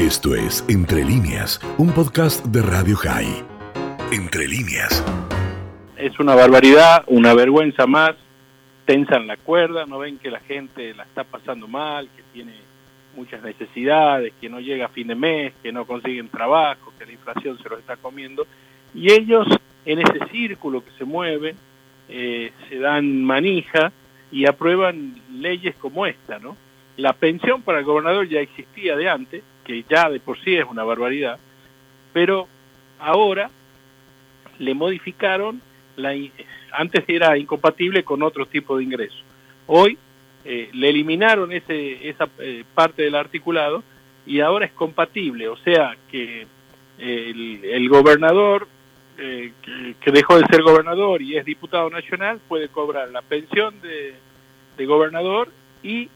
Esto es Entre líneas, un podcast de Radio High. Entre líneas. Es una barbaridad, una vergüenza más. Tensan la cuerda, no ven que la gente la está pasando mal, que tiene muchas necesidades, que no llega a fin de mes, que no consiguen trabajo, que la inflación se los está comiendo. Y ellos, en ese círculo que se mueve, eh, se dan manija y aprueban leyes como esta, ¿no? La pensión para el gobernador ya existía de antes, que ya de por sí es una barbaridad, pero ahora le modificaron, la, antes era incompatible con otro tipo de ingresos. Hoy eh, le eliminaron ese, esa eh, parte del articulado y ahora es compatible, o sea que el, el gobernador eh, que, dejó de ser gobernador y es diputado nacional puede cobrar la pensión de, de gobernador y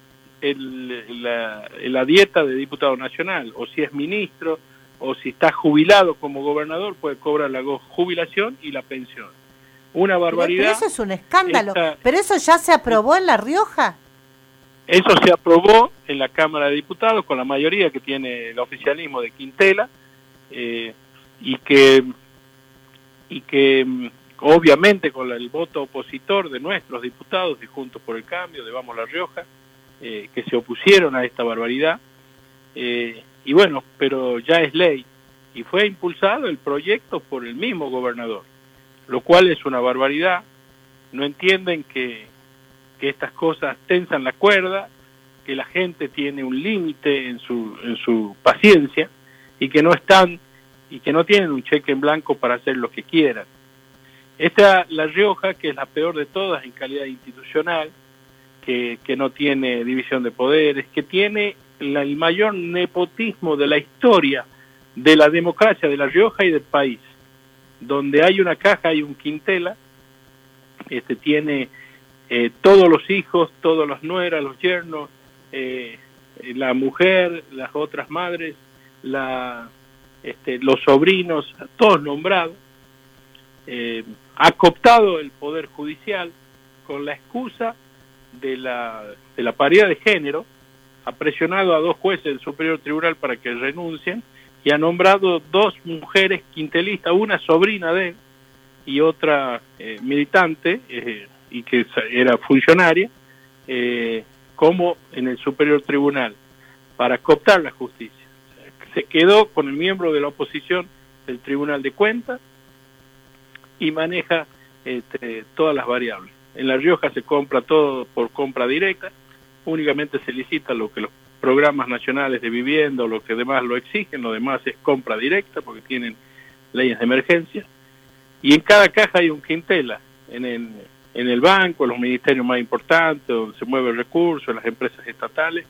el, la, la, dieta de diputado nacional, o si es ministro, o si está jubilado como gobernador, puede cobrar la jubilación y la pensión. Una barbaridad. Pero, eso es un escándalo. Esta, ¿Pero eso ya se aprobó en La Rioja? Eso se aprobó en la Cámara de Diputados con la mayoría que tiene el oficialismo de Quintela eh, y que y que obviamente con el voto opositor de nuestros diputados de Juntos por el Cambio, de Vamos La Rioja, eh, que se opusieron a esta barbaridad. Eh, y bueno, pero ya es ley. Y fue impulsado el proyecto por el mismo gobernador, lo cual es una barbaridad. No entienden que, que estas cosas tensan la cuerda, que la gente tiene un límite en su, en su paciencia y que no están y que no tienen un cheque en blanco para hacer lo que quieran. Esta La Rioja, que es la peor de todas en calidad institucional, que, que no tiene división de poderes, que tiene la, el mayor nepotismo de la historia de la democracia de La Rioja y del país, donde hay una caja, hay un quintela, este tiene eh, todos los hijos, todos los nueras, los yernos, eh, la mujer, las otras madres, la, este, los sobrinos, todos nombrados, eh, ha cooptado el Poder Judicial con la excusa de la, de la paridad de género, ha presionado a dos jueces del Superior Tribunal para que renuncien y ha nombrado dos mujeres quintelistas, una sobrina de él y otra eh, militante eh, y que era funcionaria, eh, como en el Superior Tribunal, para cooptar la justicia. Se quedó con el miembro de la oposición del Tribunal de Cuentas y maneja este, todas las variables. En La Rioja se compra todo por compra directa, únicamente se licita lo que los programas nacionales de vivienda o lo que demás lo exigen, lo demás es compra directa porque tienen leyes de emergencia. Y en cada caja hay un quintela, en el, en el banco, en los ministerios más importantes, donde se mueve el recurso, en las empresas estatales,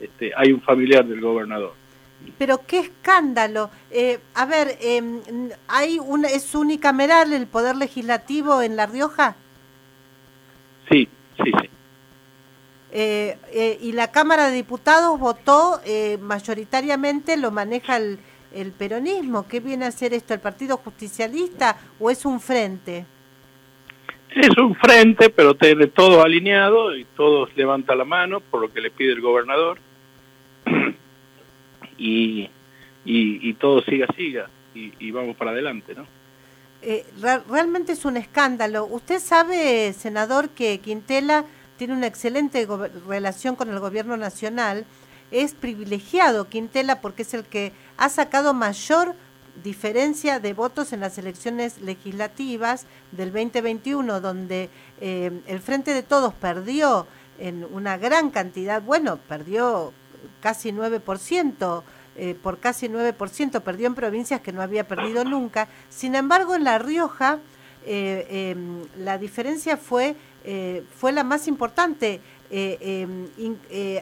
este, hay un familiar del gobernador. Pero qué escándalo. Eh, a ver, eh, ¿hay una, ¿es unicameral el Poder Legislativo en La Rioja? Sí, sí, sí. Eh, eh, y la Cámara de Diputados votó eh, mayoritariamente, lo maneja el, el, peronismo. ¿Qué viene a hacer esto? ¿El Partido Justicialista o es un frente? Es un frente, pero tiene todo alineado y todos levanta la mano por lo que le pide el gobernador. y, y, y todo siga, siga. Y, y vamos para adelante, ¿no? Eh, re realmente es un escándalo. Usted sabe, senador, que Quintela tiene una excelente relación con el gobierno nacional. Es privilegiado Quintela porque es el que ha sacado mayor diferencia de votos en las elecciones legislativas del 2021, donde eh, el Frente de Todos perdió en una gran cantidad, bueno, perdió casi 9%, eh, por casi 9%, perdió en provincias que no había perdido nunca. Sin embargo, en La Rioja eh, eh, la diferencia fue, eh, fue la más importante in,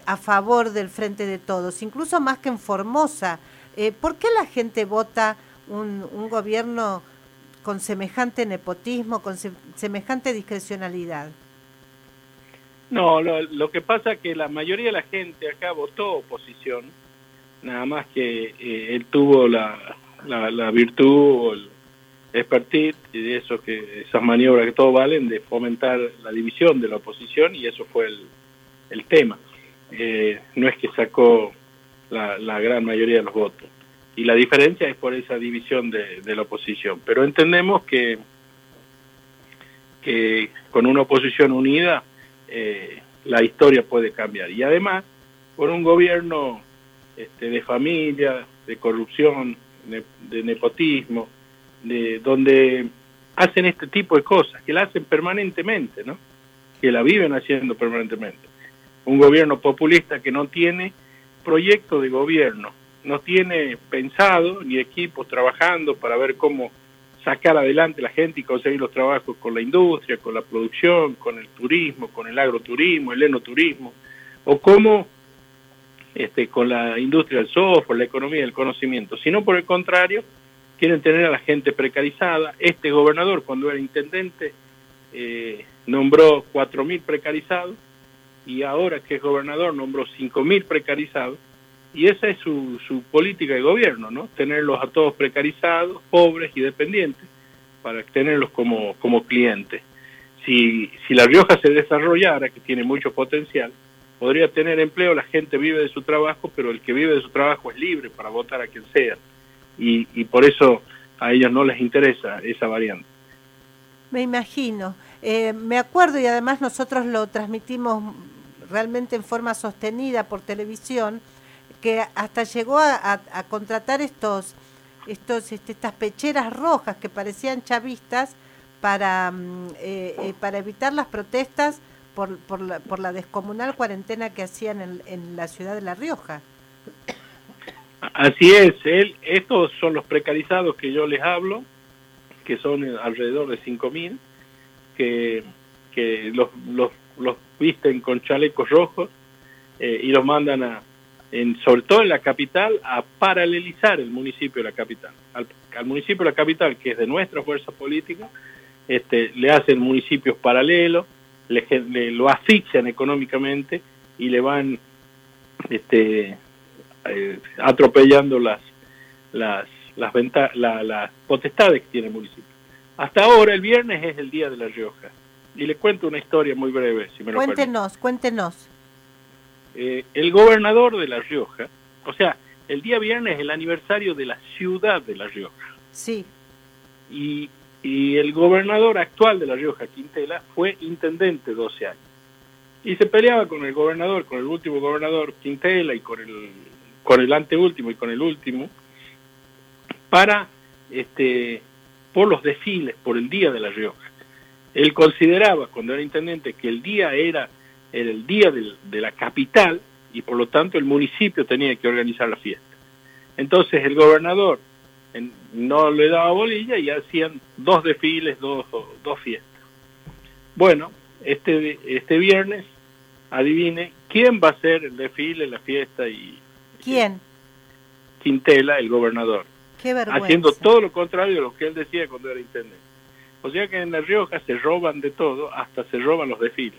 a favor del Frente de Todos, incluso más que en Formosa. ¿Por qué la gente vota un, gobierno con semejante nepotismo, con se, semejante discrecionalidad? No, lo, lo, que pasa es que la mayoría de la gente acá votó oposición, nada más que eh, él tuvo la, la, la virtud o el expertise y de eso que esas maniobras que todos valen de fomentar la división de la oposición y eso fue el, el tema. Eh, no es que sacó la, gran mayoría de los votos. Y la diferencia es por esa división de, la oposición. Pero entendemos que, que con una oposición unida eh, la historia puede cambiar. Y además, con un gobierno este, de familia, de corrupción, de, nepotismo, de, donde hacen este tipo de cosas, que la hacen permanentemente, ¿no? que la viven haciendo permanentemente. Un gobierno populista que no tiene proyecto de gobierno, no tiene pensado ni equipos trabajando para ver cómo sacar adelante la gente y conseguir los trabajos con la industria, con la producción, con el turismo, con el agroturismo, el enoturismo, o cómo este, con la industria del software, la economía del conocimiento, sino por el contrario, quieren tener a la gente precarizada. Este gobernador, cuando era intendente, eh, nombró 4.000 precarizados y ahora que es gobernador nombró 5.000 precarizados y esa es su, su política de gobierno, ¿no? Tenerlos a todos precarizados, pobres y dependientes para tenerlos como, como clientes. Si, si La Rioja se desarrollara, que tiene mucho potencial, podría tener empleo, la gente vive de su trabajo, pero el que vive de su trabajo es libre para votar a quien sea. Y, y por eso a ellos no les interesa esa variante. Me imagino. Eh, me acuerdo y además nosotros lo transmitimos realmente en forma sostenida por televisión, que hasta llegó a, contratar estos, estos, este, estas pecheras rojas que parecían chavistas para, mm, eh, eh, para evitar las protestas por, por, la, por la descomunal cuarentena que hacían en, en la ciudad de La Rioja. Así es, él, estos son los precarizados que yo les hablo, que son alrededor de 5.000, que, que los, los, los visten con chalecos rojos eh, y los mandan a, en, sobre todo en la capital, a paralelizar el municipio de la capital. Al, municipio de la capital, que es de nuestra fuerza política, este, le hacen municipios paralelos, le, lo asfixian económicamente y le van este, eh, atropellando las, las, las, las potestades que tiene el municipio. Hasta ahora, el viernes es el Día de la Rioja. Y le cuento una historia muy breve, si me lo Cuéntenos, cuéntenos. Eh, el gobernador de La Rioja, o sea, el día viernes es el aniversario de la ciudad de La Rioja. Sí. Y, y el gobernador actual de La Rioja, Quintela, fue intendente 12 años. Y se peleaba con el gobernador, con el último gobernador Quintela y con el, con el anteúltimo y con el último, para este por los desfiles, por el Día de La Rioja. Él consideraba, cuando era intendente, que el día era, el día de la capital y por lo tanto el municipio tenía que organizar la fiesta. Entonces el gobernador no le daba bolilla y hacían dos desfiles, dos, dos fiestas. Bueno, este, este viernes, adivine, ¿quién va a hacer el desfile, la fiesta y... ¿Quién? Quintela, el gobernador haciendo todo lo contrario de lo que él decía cuando era intendente. O sea que en La Rioja se roban de todo, hasta se roban los desfiles.